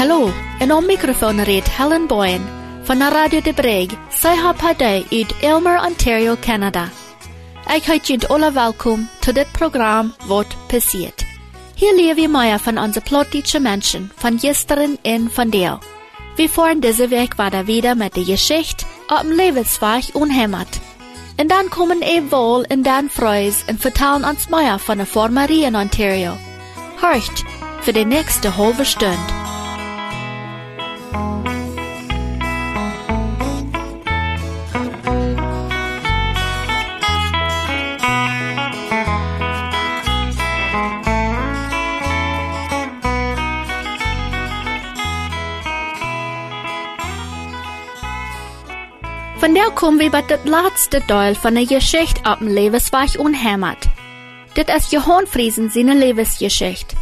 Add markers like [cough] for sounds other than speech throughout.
Hallo, en om microfoon reed Helen Boyen van de Radio de Breg, zij haar partij uit Elmer, Ontario, Canada. Ik heet jullie alle welkom tot dit programma Wat passiert. Hier leer wir mehr von unseren plottische Menschen, von gestern en von der. Wir fahren diese Weg weiter wieder mit der Geschichte auf dem Lebensweg unhämmert. Und dann kommen eben wohl und dann Freus und vertellen uns mehr von der Formerie in Ontario. Horcht für die nächste halbe Stunde. Kom we bij het laatste deel van de geschichte op een levensweg onhemmerd. Dit is Johan Friesen zijn levensgeschichte.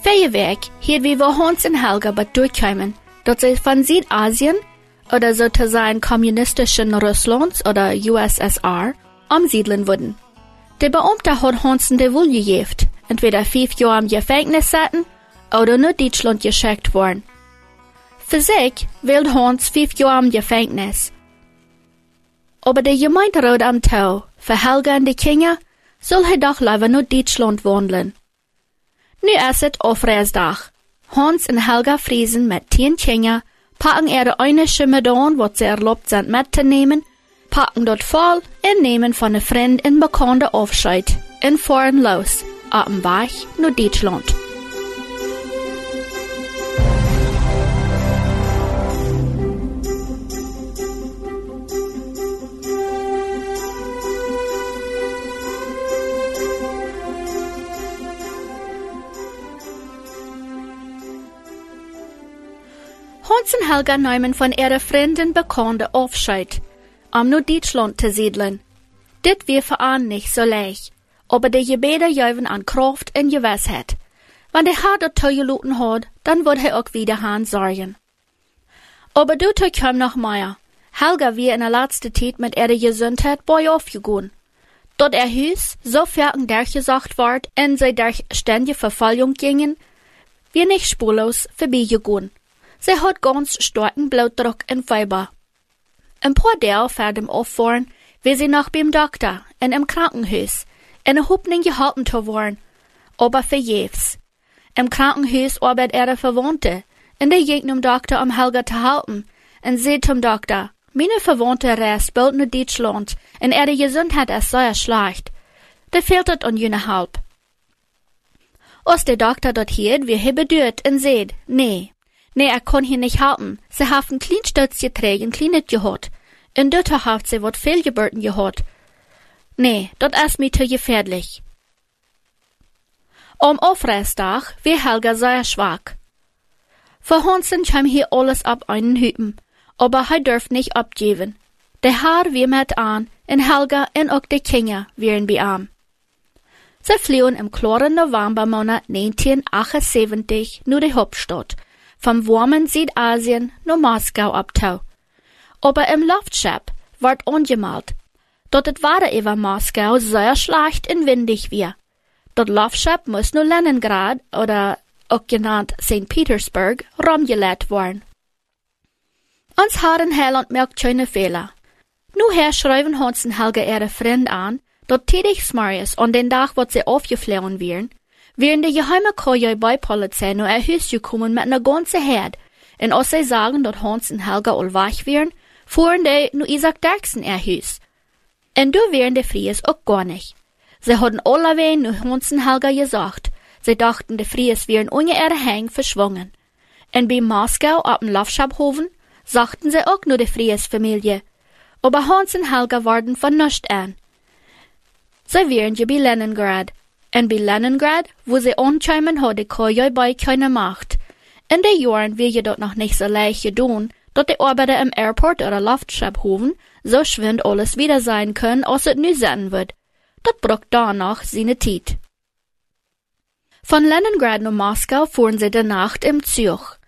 Feierwerk hier wie wir Hans in Helga bei durchkommen, dass sie von Südasien oder sozusagen kommunistischen Russlands oder USSR umsiedeln würden. Der Beamte hat Hansen de wohl gejeft, entweder fünf Jahre im Gefängnis saßen oder nur Deutschland geschickt worden. Für sich will Hans fünf Jahre im Gefängnis, aber der Gemeinderat am Tau, für Helga und die Kinder, soll er doch lieber nur Deutschland wandeln. Nu ist es Aufreißdach. Hans und Helga Friesen mit zehn Kinder packen ihre eine Schimmedan, was sie erlaubt sind mitzunehmen, packen dort voll und nehmen von der Freund in bekannte Aufscheid und fahren los, ab dem Weg nur Deutschland. Helga nehmen von ihrer Freundin bekannte Aufscheid, um nur Deutschland zu siedeln. Dit wir für an nicht so leicht, aber die Gebete jäuven an Kraft und Gewissheit. Wenn der Herr dort geluten hat, dann wird er auch wieder Hahn sorgen. Aber du komm noch mehr. Helga wir in der letzten Zeit mit ihrer Gesundheit bei aufgegangen. Dort er Hüs so fertig durchgesagt ward und sie durch ständige Verfallung gingen, wir nicht spurlos vorbeigegangen. Sie hat ganz starken Blutdruck und Fieber. Ein paar Tage vor dem Auffahren will sie noch beim Doktor in einem Krankenhaus in der Hoffnung gehalten zu werden, aber vergebens. Im Krankenhaus arbeitet ihre Verwandte und der ging zum Doktor, um Helga zu halten, und sie zum Doktor, meine Verwandte reist bald nach Deutschland und ihre Gesundheit ist sehr schlecht. Da fehlt es an jene Halb. Als der Doktor dort hielt, wie er bedeutet und sagt, nee, Nee, er kon hier nicht halten. Sie haben klein Stutz getragen, kleinet gehad. Und dort haft sie wat Fehlgeburten gehad. Nee, dat ist mir zu gefährlich. Am Aufreißtag wie Helga sehr schwach. Für Hansen kam hier alles ab einen Hüten, aber er dürft nicht abgeben. Der Haar wie mit an, und Helga und auch die Kinder wären bei ihm. Sie flohen im klaren Novembermonat 1978 nur die Hauptstadt vom warmen Südasien nach Moskau abtau. Aber im Luftschiff ward angemalt, dat het Wetter über Moskau sehr schlecht und windig wir. Dat Luftschiff muss nur Leningrad oder auch genannt St. Petersburg rumgelegt worden. Uns Herren Heiland merkt schöne Fehler. Nu her schreiben Hansen Helga ihre Freund an, dat tätig Marius an den Tag, wat sie aufgeflogen wären, wären die geheime Koje bei Polizei nur ein Haus gekommen mit einer ganzen Herd. Und als sie sagen, dass Hans und Helga all wach wären, fuhren die nur Isaac Derksen ihr Haus. Und du wären die Fries auch gar nicht. Sie hatten alle wen nur Hans und Helga gesagt. Sie dachten, die Fries wären ohne ihre Hänge verschwungen. Und bei Moskau ab dem Laufschabhofen sagten sie auch nur die Fries Familie. Aber Hans und Helga waren von nichts an. Sie wären ja bei Leningrad en Leningrad, wo sie anscheinend had, kon jij bij keine Macht. In de jaren wil je dat nog niet zo leicht gedaan, dat de Arbeiter im Airport oder Luftschabhofen so schwind alles wieder sein können, als es nu sein wird. Dat braucht danach seine Zeit. Von Leningrad nach Moskau fuhren sie die Nacht im Zug.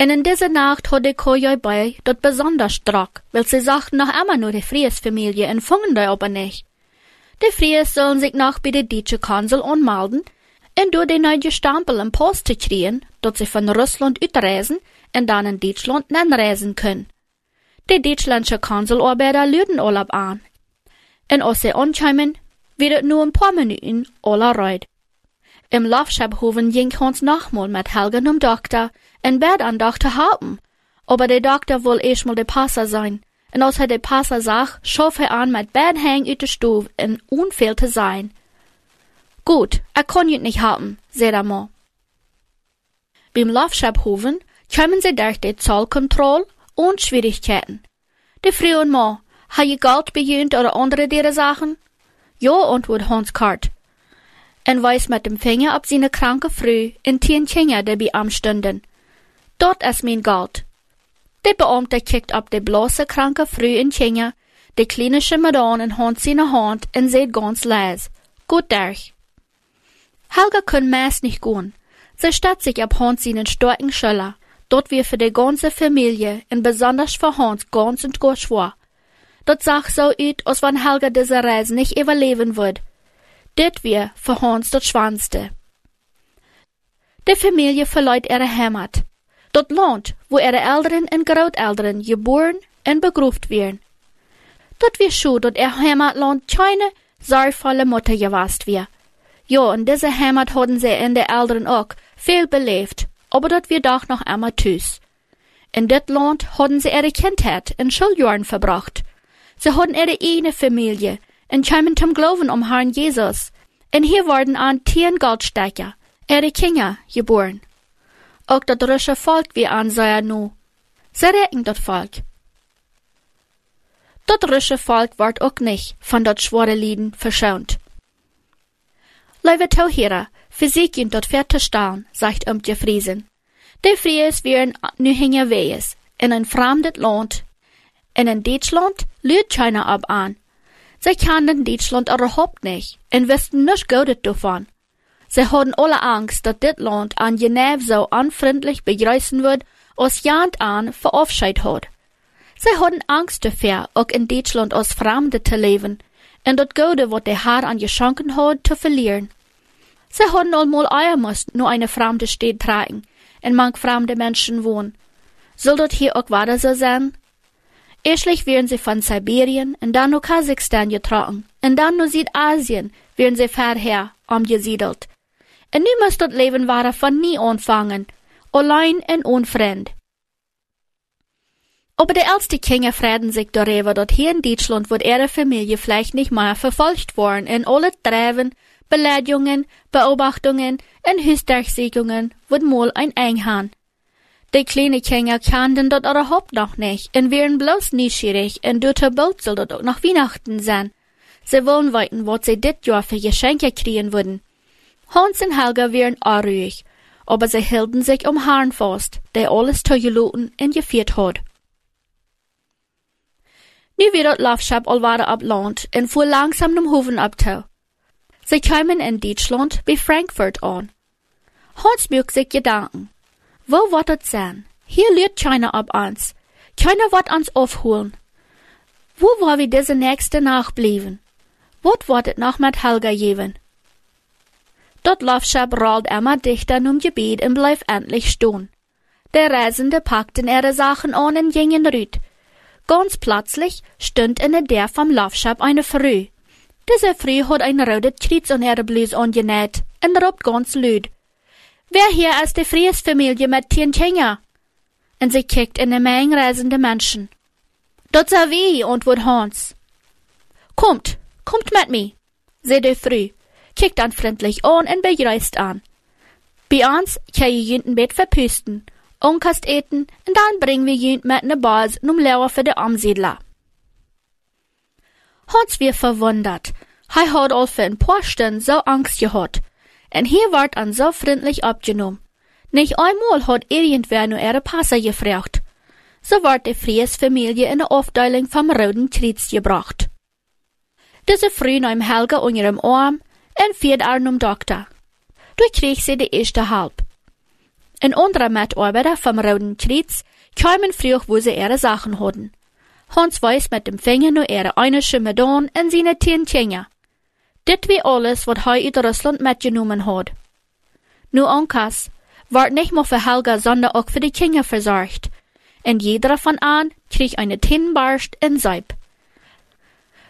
Und in dieser Nacht hat die Kojoi bei dort besonders stark, weil sie sagten noch immer nur die Fries-Familie empfangen da aber nicht. Die Fries sollen sich noch bei der deutschen Konsul anmelden und durch die neue Stempel im Post zu kriegen, dort sie von Russland utreisen und dann in Deutschland reisen können. Die deutschländische Konsularbeiter lüden Urlaub an. Und als ankommen, wird es nur ein paar Minuten aller reut. Im Laufschabhoven ging uns nochmal mit Helgen um Doktor en Bett an Doktor halten. Aber der Doktor will erstmal der Passer sein. Und als er der Passer sagt, schauf er an mit Bett hängen ut der Stube en unfehl zu sein. Gut, er jut nicht halten, sagt er mal. Beim Laufschabhoven kommen sie durch die Zollkontrolle und Schwierigkeiten. Die Frau und Mann, ha je Geld bejönt oder andere dere Sachen? Ja, antwortet Hans Kart en weist mit dem Finger auf seine kranke Frau in tien die bei ihm stünden. Dort ist mein Geld. Der Beamte kickt ab die bloße kranke Frau in Kinder, die kleine Schimmeran in Hand seine Hand und seht ganz leis. Gut durch. Helga kann meist nicht gehen. Sie statt sich ab Hans seinen starken Schüler. Dort wir für die ganze Familie und besonders für Hans ganz und gut schwor. Dort sagt so ut, als wenn Helga diese Reise nicht überleben wird, Dit wir für Hans dat schwanste. Die Familie verleiht ihre Heimat. Dort Land, wo ihre Eltern und Großeltern geboren und begruft werden. Dort wir schon, dort ihr Heimatland keine sorgvolle Mutter gewast wir. Ja, in dieser Heimat hatten sie in der Eltern auch viel belebt, aber dort wir doch noch einmal tüs. In dit Land hatten sie ihre Kindheit in Schuljahren verbracht. Sie hatten ihre eigene Familie, en kwamen zum Glauben um Herrn Jesus. En hier worden an tien Goldstecker, ihre Kinder, geboren. Auch das russische Volk wie an sei nu. Sie recken das Volk. Das russische Volk wird auch nicht von dat schwere Lieden verschont. Liebe Tauhierer, Physik und dort fertigstellen, sagt Umtje Friesen. Die Fries wären nu hinger wees, in ein fremdes Land. In ein Deutschland lügt keiner ab an, Sie kannten Deutschland überhaupt nicht und wussten nicht gut davon. Sie hatten alle Angst, dass dit Land an Genève so unfreundlich begrüßen wird, als jemand an Aufscheid hat. Sie hatten Angst dafür, auch in Deutschland als Fremde zu leben und das Gute, was der Herr an geschenken hat, zu verlieren. Sie hatten einmal Eier müssen nur eine fremde Stadt tragen, und manch fremde Menschen wohnen. Soll das hier auch weiter so sein? Erstlich werden sie von Sibirien und dann nur Kasachstan getragen und dann nur Südasien werden sie vorher umgesiedelt. Und nu muss das Leben war von nie anfangen, allein und unfremd. Aber die älteste Kinder freuen sich darüber, dass hier in Deutschland wird ihre Familie vielleicht nicht mehr verfolgt worden in alle Treffen, Beleidigungen, Beobachtungen und Höchstdurchsiegungen wird mal ein Einhahn. Die kleine Kinder kannten dort überhaupt noch nicht und wären bloß neugierig und dort bald soll dort auch noch Weihnachten sein. Sie wollen weiten, was sie dit Jahr für Geschenke kriegen würden. Hans und Helga wären auch ruhig, aber sie hielten sich um Herrn fast, der alles zugeloten und geführt hat. Nu wird das Laufschab allweiter ab Land und fuhr langsam dem Hofen abtau. Sie kamen in Deutschland bei Frankfurt an. Hans mögt sich Gedanken. Wo wird het sein? Hier lügt keiner ab uns. Keiner wird uns aufholen. Wo wollen wir diese nächste Nacht bleiben? Wat wird het noch mit Helga geben? Dort Laufschab rollt immer dichter num Gebiet und bleibt endlich stehen. Der Reisende packten ihre Sachen an und gingen rüt. Ganz plötzlich stund in der vom Laufschab eine Frau. Diese Frau hat ein rotes Kreuz an ihre Bluse angenäht und robt ganz laut. Wer hier ist die Friesfamilie mit tien Kinder? Und sie kickt in eine Menge reisende Menschen. Dort sei wie, antwortet Hans. Kommt, kommt mit mir, sagt die Frau, kickt dann freundlich an und begrüßt an. Bei uns kann ihr jünt ein Bett verpüsten, unkast eten und dann bringen wir jünt mit ne Bars num Lauer für die Umsiedler. Hans wird verwundert. Er hat all für ein paar Stunden so Angst gehabt, en hier ward an so freundlich abgenommen. Nicht einmal hat irgendwer nur ihre Passe gefragt. So ward die Fries-Familie in der Aufteilung vom Roten Kreuz gebracht. Diese Frau nahm Helga unter ihrem Arm und führt er zum Doktor. Du krieg sie die erste halb. Ein anderer Mitarbeiter vom Roten Kreuz kamen früh, wo sie ihre Sachen hatten. Hans weiß mit dem Finger nur ihre einische Medon in seine zehn Finger. Dit wie alles, wat hij uit Russland mitgenommen had. Nu onkas, ward nicht nur für Helga, sondern auch für die Kinder versorgt. Und jeder von an krieg eine Tinnbarst in Seib.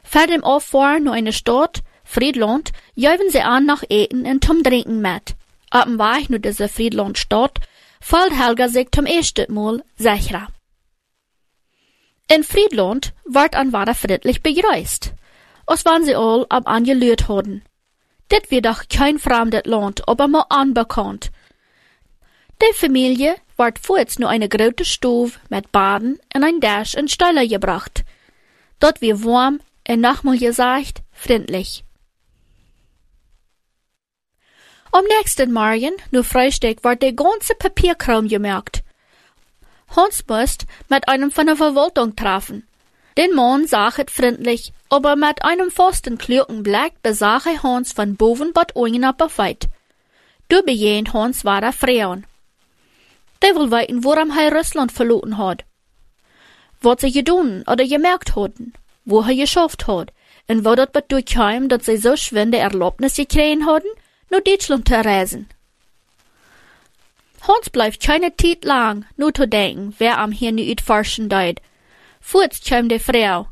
Für dem Auffahren nur eine Stadt, Friedland, jäuven sie an nach Eten und zum Trinken mit. Ab dem Weg nur diese Friedland Stadt, fällt Helga sich zum ersten Mal sicherer. In Friedland ward an Wada friedlich begrüßt, als wann sie all ab angelüht hadden. Dit wird doch kein fremdes Land, aber mal unbekannt. Die Familie ward vorts nur eine große Stove mit Baden und ein Dash in Steiler gebracht. Dort wir warm und nochmal gesagt, freundlich. Am nächsten Morgen, nur Frühstück, war der ganze Papierkram gemerkt. Hans musste mit einem von der Verwaltung treffen. Den Mann sah het freundlich, aber mit einem festen klugen Blick besah er Hans von boven bis unten ab auf weit. Du bejehnt Hans war der Frauen. Der will weiten, woran er Russland verloren hat. Was sie gedun oder gemerkt hatten, wo er geschafft hat, und wo dat durchkam, dass sie so schwinde Erlaubnis gekriegt hatten, Deutschland zu reisen. Hans bleibt keine Zeit lang, nur zu denken, wer am hier nu utforschen deut. Voorts kam die Frau.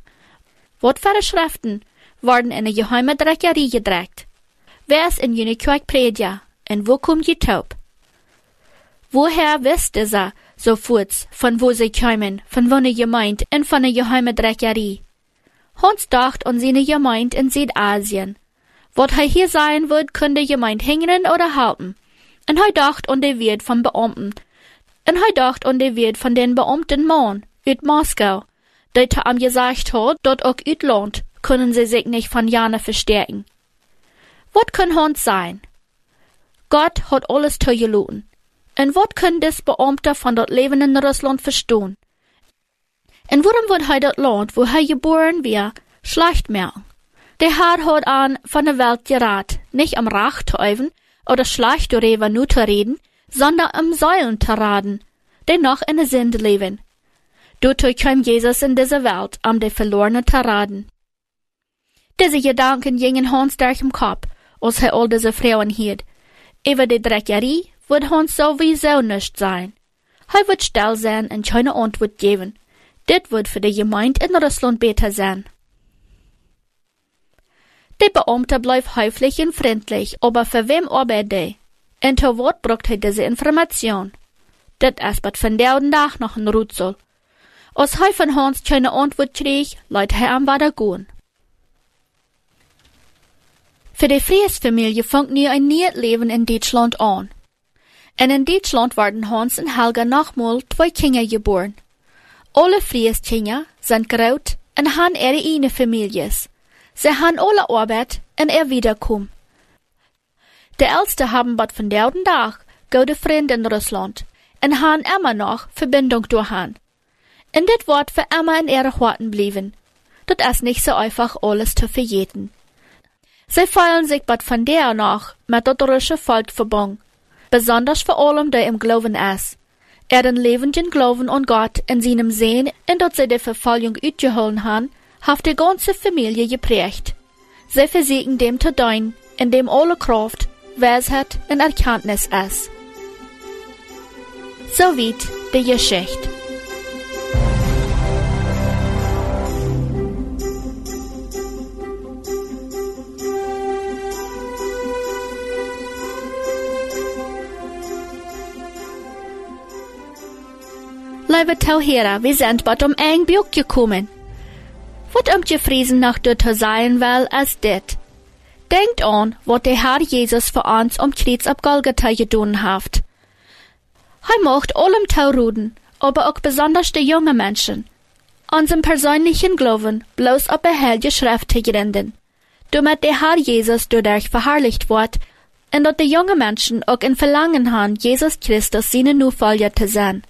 Für Schriften worden in eine geheime Dreckerie gedreckt? Wer ist in jene Quack Predia? Und wo kommt je taub? Woher wisst ihr so furz, von wo sie kommen, von wo ne Gemeinde und von ne geheime Dreckerie? Hans dacht an seine Gemeinde in Südasien. Wat hij hier sein wird, könnte jemand hängen oder halten. Und hij dacht an de Wirt von Beamten. Und hij dacht an de Wirt von den Beamten Mann, uit Moskau, der am gesagt hat, dort auch uit Land können sie sich nicht von Jana verstärken. Wat kann Hans sein? Gott hat alles zugelassen. Und wat können des Beamte von dort Leben in Russland verstehen? Und warum wird hij dat Land, wo hij geboren wird, schlecht merken? Der Herr hat an von der Welt gerat, nicht am Rach zu üben oder schlecht darüber nur zu reden, sondern am Säulen zu raten, dennoch in der Sinn leben. Dadurch kam Jesus in diese Welt, um die Verlorenen zu raten. Diese Gedanken gingen Hans durch den Kopf, als er all diese Frauen hielt. Über die Dreckerie wird Hans sowieso nicht sein. Er wird still sein und keine Antwort geben. Dit wird für die Gemeinde in Russland besser sein. Der Beamte bleef höflich und freundlich, aber für wem arbeitet er? Und Wort bracht er diese Information. Dat is wat van der Tag noch ein Rutzel. Hij von Hans keine Antwort kreeg, leid hij am gehen. Für die Friesfamilie fängt nu ein neues Leben in Deutschland an. Und in Deutschland werden Hans und Helga nochmal zwei Kinder geboren. Alle Frieskinder sind groß und haben ihre eigene Families. Sie han alle Arbeit en er wiederkom. De Älste haben bad von der Tag gute Freunde in Russland en han immer noch Verbindung durch han. Und dit Wort für immer in ihre Horten blieben. Dat ist nicht so einfach alles zu verjeten. Sie feiern sich bad von der noch mit dat russische Volk verbunden. Besonders vor allem der im Glauben ist. Er den lebenden Glauben an Gott in seinem Sehen, in dat sie die Verfolgung utgeholt han, hat die ganze Familie geprägt. Sie versiegen dem zu dein, in dem alle Kraft, Weisheit und Erkenntnis ist. So weit die Geschichte. Liebe Tauhera, wir sind bald um ein Buch gekommen. Wat um je friesen nach dort zu sein will als dit. Denkt an, wat der Herr Jesus für uns am Kreuz ab Golgatha gedun hat. Er macht allem Tauruden, aber auch besonders die jungen Menschen. Unserem persönlichen Glauben bloß auf der Heilige Schrift gründen. Damit der Herr Jesus dadurch verherrlicht wird, und dass die jungen Menschen auch in Verlangen haben, Jesus Christus seine Nachfolger zu sein.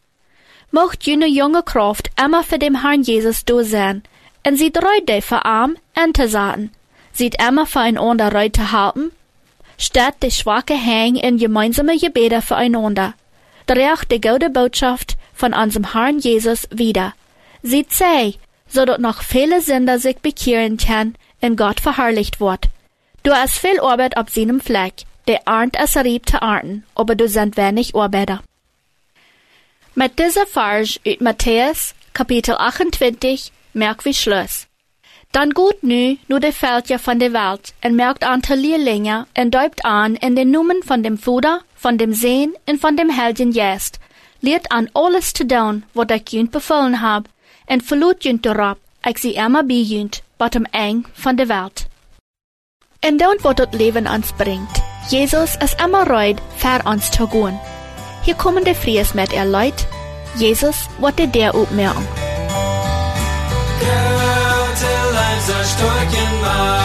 Mocht jene junge Kraft immer für den Herrn Jesus da sein, en sie dreude für arm en te zaten. Sieht immer für ein ander Reu te halten. statt die Schwache hängen in gemeinsame Gebete füreinander. Dreht die gute Botschaft von unserem Herrn Jesus wieder. Sie sei, so dass noch viele Sünder sich bekehren können und Gott verherrlicht wird. Du hast viel Arbeit auf seinem Fleck, der arnt es rieb zu arten, aber du sind wenig Arbeiter. Mit dieser Farge uit Matthäus, Kapitel 28, merk wie Schluss. Dan gut nu, nu de Veldje van de Welt en merkt aantal leerlingen en duipt aan in den Numen von dem Fuder, von dem Sehen und von dem Helden Jest, leert an alles te doen wat ik junt bevolen hab, en verloot junt erop, ik sie immer wat hem eng van de Welt. En dan wat het Leben ons bringt. Jesus ist immer reut, ver ons te gaan. Hier kommen de Fries met er Leut. Jesus wat de der girl till I'm så storken magt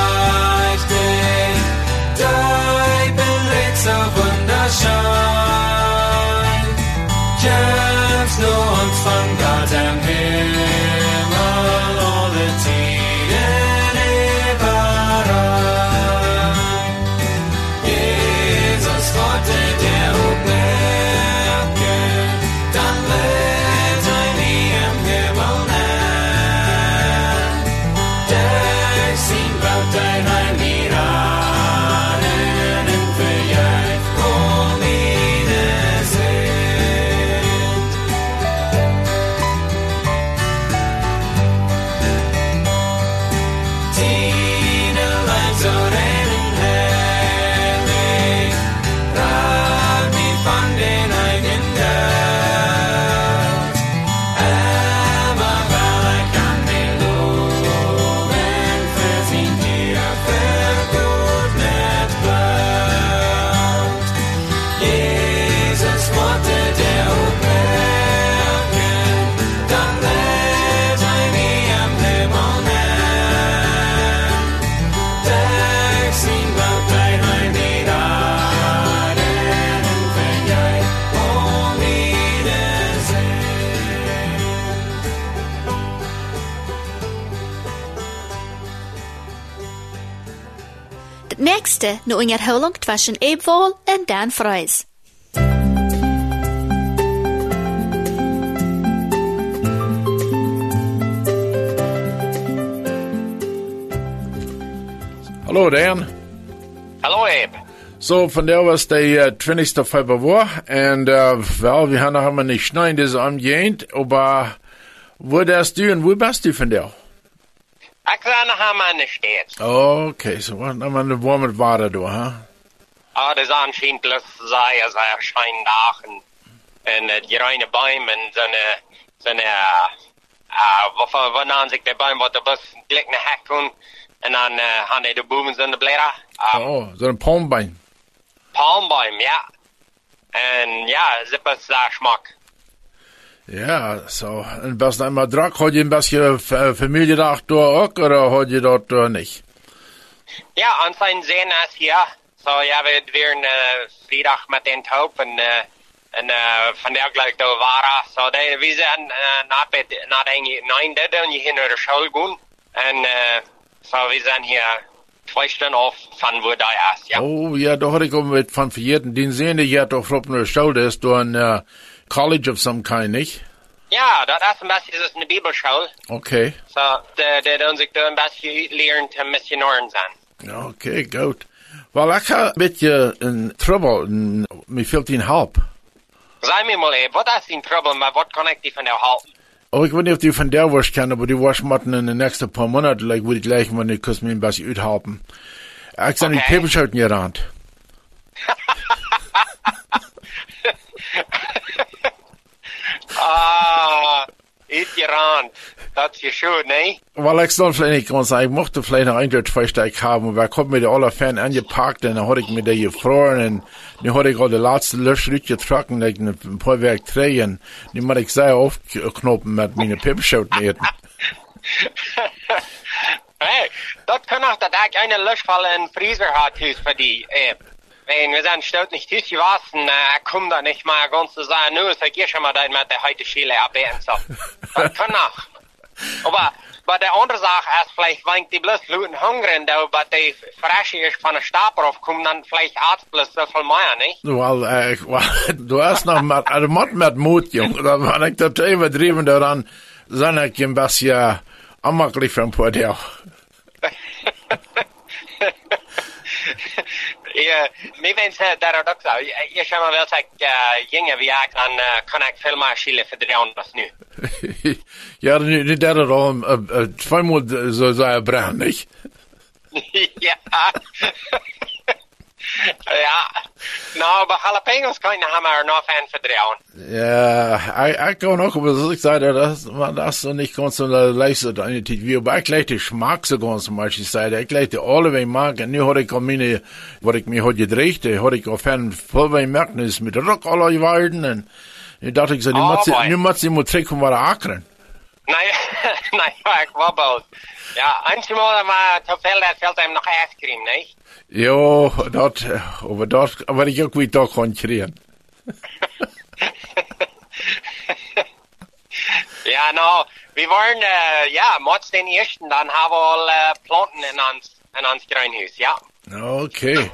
Nächste nu in Holung zwischen Ebwohl und Dan Freus. Hallo Dan. Hallo Abe. So, von der was der äh, 20. Februar und äh, well, wir haben noch einmal nicht schneien, das angehend, aber wo das du und wo bist du von der? Ik ben nog aan mijn steeds. Okay, so wat nou maar de warme water door, hè? Ah, das anscheinend sei, als er äh, die reine Bäume und so eine, so eine, äh, wovon, wann sich der Baum, wo der Bus gleich eine Heck und, und dann, äh, haben die Buben so eine Blätter. Ähm, Oh, so ein Palmbein. Palmbaum, ja. Und ja, sippers da Schmack. Ja, so. Und was dann mal drack, ihr ein bisschen Familie da auch, oder hat ihr dort äh, nicht? Ja, anscheinend sehen es hier. So, ja, wir werden äh, Freitag mit den Taub und, äh, und äh, von der gleich da war So, de, wir sind äh, nach, nach eigentlich neun Däden und hier in der Schule gehen. Und äh, so, wir sind hier zwei Stunden auf von wo da ist, ja. Oh, ja, da hatte ich auch mit von vierten, den sehen die ja doch auf der Schule, das ist ein äh, College of some kind, nicht? Ja, das ist ein bisschen das ist eine Bibelschule. Okay. So, der, der tun sich da ein bisschen lernen Missionaren sein. Okay, gut. Wel, ik ga een beetje in trouble. en Me fehlt een help. Sag mir mal, was ist dein Problem, was kann ich dir von der halten? Oh, ik weet niet of die van der was kennen, aber die was moeten in de nächste paar Monaten, like, würde ich gleich mal, die kost mir ein bisschen uithelpen. Ik zijn die Okay. Peperschouten gerannt. [laughs] Ah, ist gerannt. Das ist schön, ne? Wel, ik stond vielleicht nicht sagen, ich mochte vielleicht noch ein, zwei, zwei Steig haben, aber ich kommt mit der aller Fan angepackt, und dann hatte ich mit der gefroren, und dann hatte ich auch die letzte Löschrück getrocknet, like, ein paar Werk drehen, [laughs] die muss ich sehr aufknoppen mit meinen Peperschouten. Hey, das kann auch, dass ich eine Löschfalle in Freezer hat, für die, äh, wenn wir sind stolz nicht hüs gewassen, äh, komm da nicht mal ganz zu sagen, nur, so geh schon mal da mit [laughs] der heute Schiele ab, so. Das kann auch. Aber, aber der andere Sache ist, vielleicht, wenn die bloß Leute hungern, da, aber die frisch ist von der Stapel aufkommen, dann vielleicht Arzt bloß so viel mehr, nicht? Wel, äh, wel, [laughs] du hast nog maar, er moet met moed, jong. Dan ben ik dat overdreven daaraan. Dan ik een beetje aanmakkelijk van Poordeel. [laughs] Ja, mi maar wel zeggen, uh, jongen, wie ik dan uh, kan ik veel meer schillen voor de anders [laughs] nu. ja, nu, nu dat er al uh, uh, tweemaal zo zei brand, niet? ja. Ja. Nou, maar jalapenos kan je hammer nog aan verdrehen. Ja, ik, ik kan ook wel ik zei dat man das so nicht ganz so leistet eine wie aber ich gleich die Schmack so ganz zum Beispiel sei ich gleich die alle wie mag und nu hatte ich auch meine was ich mir heute gedreht hatte ich auch fern voll bei merken ist mit Rock aller Walden und ich dachte ich so, nu Oh, muss sie, boy. nu muss sie mal trekken var akren. Nee, [laughs] nee, ik wabbel. Ja, einmal maar te veel dat veld hem nog ijscream, nee? Jo, dat, aber dat, aber ich auch wieder konkurrieren. Ja, nou, we waren, uh, ja, mots den eersten, dan hebben we al uh, planten in ons, in ons greenhuis, ja. Okay.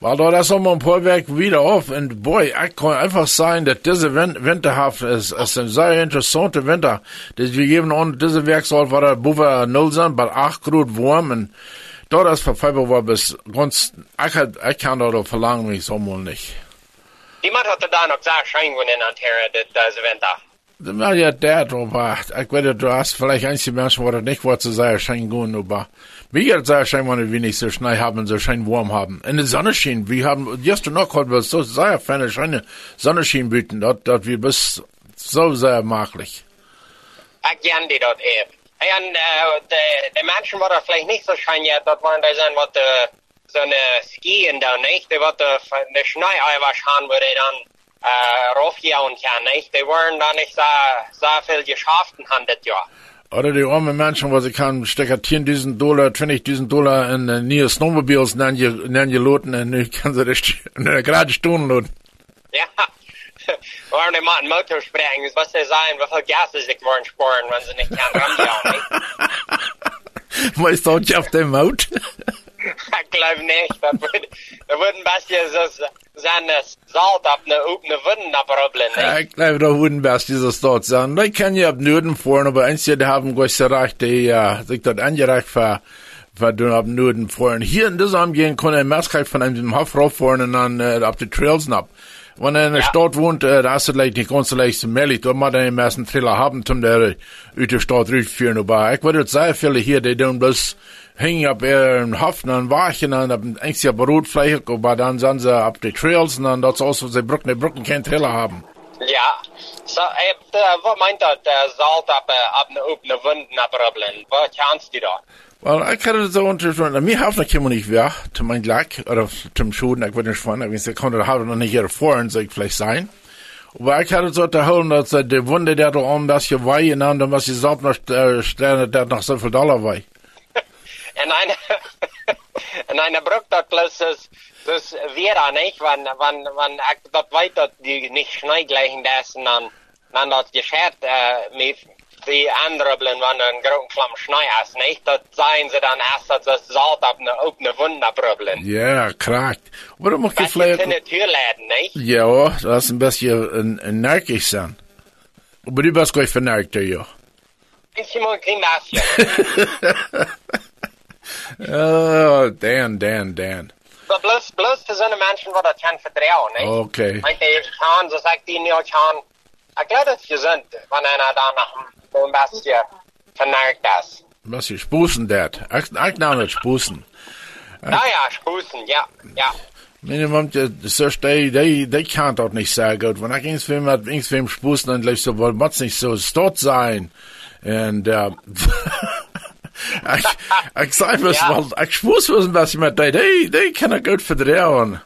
Weil da das nochmal ein Werk wieder auf und boy, ich kann einfach sagen, dass diese Win Winterhaft ist, ist ein sehr interessanter Winter. Das wir geben an diese Werk soll war der Buwe null sein, bei 8 Grad warm und da das verfeiber war bis ganz, ich, hat- ich kann da verlangen, mich so mal nicht. Iemand had er dan ook daar schijn in Ontario, dit deze winter. Na ja, der, aber ich werde, du hast vielleicht einige Menschen, wo das nicht war zu sehr schein gehen, aber mir geht sehr schein, wenn wir nicht so schnell haben, so schein warm haben. In der Sonne schien, wir haben, gestern noch konnten wir so sehr feine scheine Sonne schien bieten, dort, dort wir bis so sehr maglich. Ik ken die dat even. En uh, de, de mensen wat er vielleicht niet zo schijn ja, dat waren daar zijn wat uh, zo'n uh, skiën dan, niet? Die wat de, de schnee was gaan, waar die dan uh, raufgehauen kan, niet? Die waren dan niet zo, zo veel geschaften han dit jaar. Oder die armen Menschen, wo sie kann, stecken 10.000 Dollar, 20.000 Dollar in äh, neue Snowmobiles, nennen je, nennen loten, und nu kann sie das äh, gerade Stunden loten. Ja. [laughs] Waarom die maar een motor springen, dus wat ze zijn, hoeveel gas is ik worden sporen, wanneer ze niet kan ramgehauen, niet? [laughs] Weißt du, ich auf dem Maut? [laughs] Ik geloof niet. Dat wordt, dat wordt een beetje zo zijn zout op een opene wunden abrubbelen, Ja, niet? ich glaube, da wurden best dieses dort sein. Die kann ja ab Norden fahren, aber einzige, die haben gleich gerecht, die, ja, sich dort angereicht für, für du ab Norden fahren. Hier in diesem Umgehen kann ein Messkalt von einem Hof rauffahren und dann, äh, auf die Trails ab. Wenn er in der Ja. Stadt wohnt, äh, da ist es vielleicht nicht ganz so leicht zu melden. Da muss er den meisten Trailer haben, um der uit der Stadt durchführen. Aber ich würde sehr viele hier, die dann bloß hängen ab ihren Hafen und wachen und ab eigentlich ja Brotfleisch, aber dann sind sie ab die Trails und dann dort aus, wo sie Brücken, die Brücken keinen Trailer haben. Ja. So, eh, de, wat meint dat, uh, zout op, uh, op een opene wunden abrubbelen? Wat kannst du da? Well, ich hatte so interessant. Mir noch jemand nicht weg, zu mein Glück, oder zum Schuden, ich würde nicht fahren, ich konnte haben noch nicht vorhin, soll ich vielleicht sein. Aber ich hatte so zu holen, dass äh, die Wunde, der da um das hier war, und dann, was ich sagt, noch, äh, der noch so viel Dollar war. Eine, [laughs] eine dat plus is, dus weer aan, niet? Want, want, want ik dat weet dat die niet schneidleichen dessen, dan, dan dat geschert, uh, met die aanrubbelen, wanneer een grote klam schnee is, niet? Dat zijn ze dan erst dat ze zout op een opene wund abrubbelen. Ja, krack. Du musst Dat je vielleicht, kunnen Türläden, nicht? ja, das [laughs] ist ein bisschen ein, ein nerkig sein. Aber du bist gleich vernarkt, ja. Ich mal ein klein bisschen. Oh, Dan, Dan, Dan. Maar bloos, bloos te zijn mensen wat dat kan vertrouwen, niet? Okay. Want die gaan, zo zegt die niet gaan. Ik geloof dat je gezond, wanneer hij dan nog een beetje vernarkt is. Was ich spusen, dat. Ich, ich nahm nicht spusen. Nou ja, spusen, ja, ja. Minimum, so die, die, die kann dort nicht sehr gut. Wenn ich irgendwem mit irgendwem spusten, dann gleich so, wohl muss nicht so dort sein. Und, äh, [laughs] ich, ich sag was, Ja. weil, ich spus was, was ich mit die, die, die kann er gut verdrehen.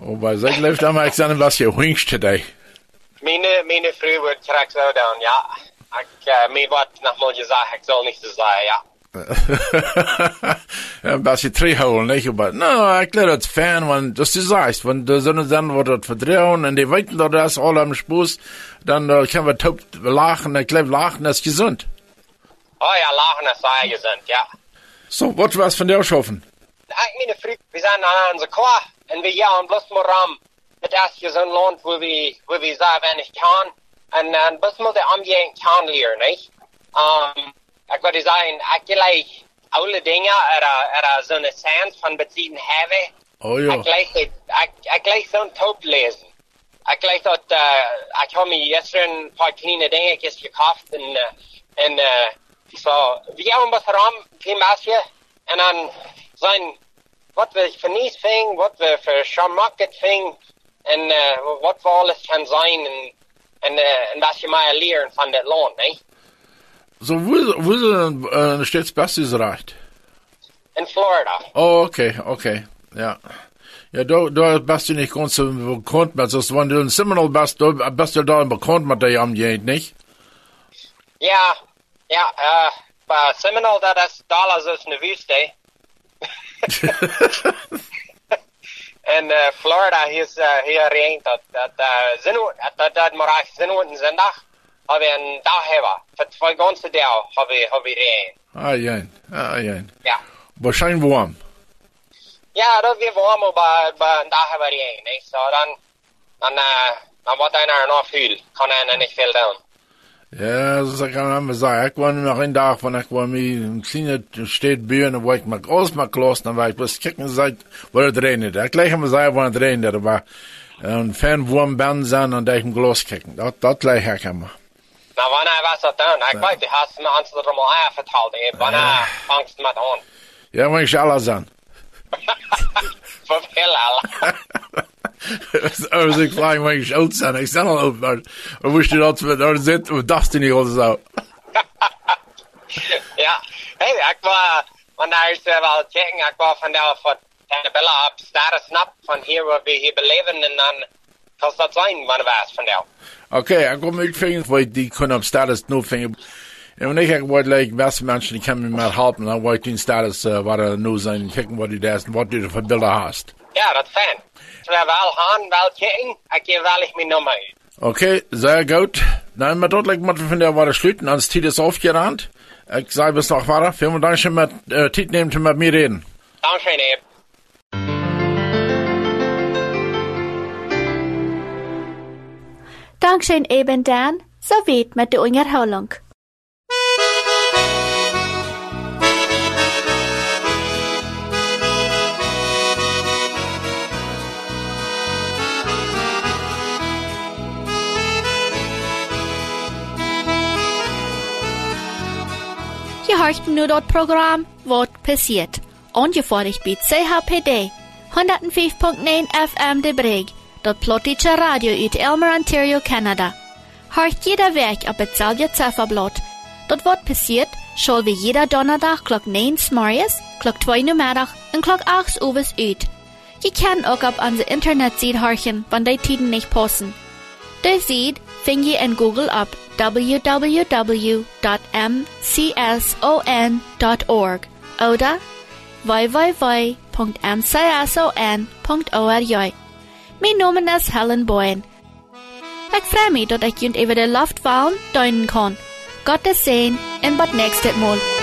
Wobei, sie läuft einmal, ich sage, was ihr hinkst today. Meine, meine Frau wird direkt so down, ja. Ik, uh, mir wordt nogmaals gezegd, ik zal niet zo zijn, ja. ja, was ihr Drehholen, nicht? Aber, no, ich glaube, das Fan, wenn, das du sagst, wenn die Sonne dann wird verdrehen und die weiten da das alle am Spus, dann äh, können wir top lachen, ich glaube, lachen ist gesund. Oh ja, lachende Seigen sind, ja. So, was was von der schaffen? Ik meine vriend, we zijn aan onze kwa en we gaan bloß maar ram. Het is zo'n land wo we, wo we zo weinig kan. En, en bloß maar de omgeving kan leren, niet? Um, ik wil zeggen, ik gelijk oude dingen er, er zo'n sens van bezien hebben. Oh ja. Ik gelijk, ik, ik gelijk zo'n top lezen. Ik gelijk dat, uh, ik heb me gisteren een paar kleine dingetjes gekocht en, uh, en, so, we gaan wat ram, geen maasje. En dan zijn wat we vernies ving, wat we voor schamakket ving, en uh, wat voor alles kan zijn, en, en, uh, en dat je maar leren van dat land, nee? So, wo, wo äh, steht das Beste erreicht? In Florida. Oh, okay, okay, ja. Ja, da, da bist du nicht ganz so bekannt mit, sonst wenn du in Seminole bist, da bist du da bekannt mit der Amjent, nicht? Ja, ja, uh, bij Seminole, dat is dollars is een Wüste. en uh, Florida, hier is uh, hier regent dat, dat, uh, zin, dat, dat maar zin en zondag, hebben we een dag hebben. Voor twee ganze dag hebben we, hebben we regen. Ah, ja, ah, ja. Ja. Wahrscheinlich warm. Ja, dat weer warm, maar bij een dag hebben we regen. Nee? So, dan, dan, uh, dan wordt einer nog veel. Kan einer niet veel doen. Ja, das kann man sagen. Ich war noch ein Tag, wenn ich war mir im kleinen Städt Bühne, wo ich mal groß mal gelassen, dann war ich bloß kicken, seit, wo es regnet. Ich gleich haben wir sagen, wo es regnet, aber ein Fernwurm Ben sein und da ich ein Glas kicken. Das, das gleich herkommen. Maar wanneer was dat dan? Ik weet, die had me ons er allemaal aanverteld. Wanneer vangst met aan? Ja, wenn ich alles an. Verveel al. [laughs] Also ich frage mich, ich alt sein, ich sage mal, aber wo ich das mit da sitzt, und das nicht oder so. ja, hey, ik was, wanneer ik wel kijken, ik was van daar voor Annabella op status snap van hier waar we hier beleven en dan kan dat zijn wanneer was van daar. Okay, ich komme mit Fingern, weil die können am Status nur finden. Und ich habe wollte, like, was Menschen, die können mir mal helfen, dann wollte ich den Status, äh, was er nur sein, kicken, was du da ist und was du für Bilder hast. Ja, dat fijn. Gaan, wel kijken, ik geef wel ik mijn nummer uit. Okay, sehr gut. Dann mal dort, like, mal von der war der Schlitten, als Tiet ist aufgerannt. Ich sage bis noch weiter. Vielen Dank schon mit, äh, Tiet nehmen, mit mir reden. Dankeschön, Eb. Dankzij eben Dan, zo weet met de onderhouding. Je hoort nu dat program Wat passiert. Ongevorderd bij CHPD 105.9 FM de Breg. Dat plotische radio uit Elmer, Ontario, Canada. Hoort jeder werk op hetzelfde cijferblad. Dat wat passiert, zal we jeder donderdag klok 9 morgens, klok 2 namiddag en klok 8 overs uit. Je kan ook op onze internetsite horchen, wanneer die tiden niet passen. De site vind je in Google op www.mcson.org oder www.mcson.org. Mijn naam is Helen Boyen. Ik freue mich, dat ik jullie even de Luftwallen deinen kan. Gottes Segen en tot nächstes Mal.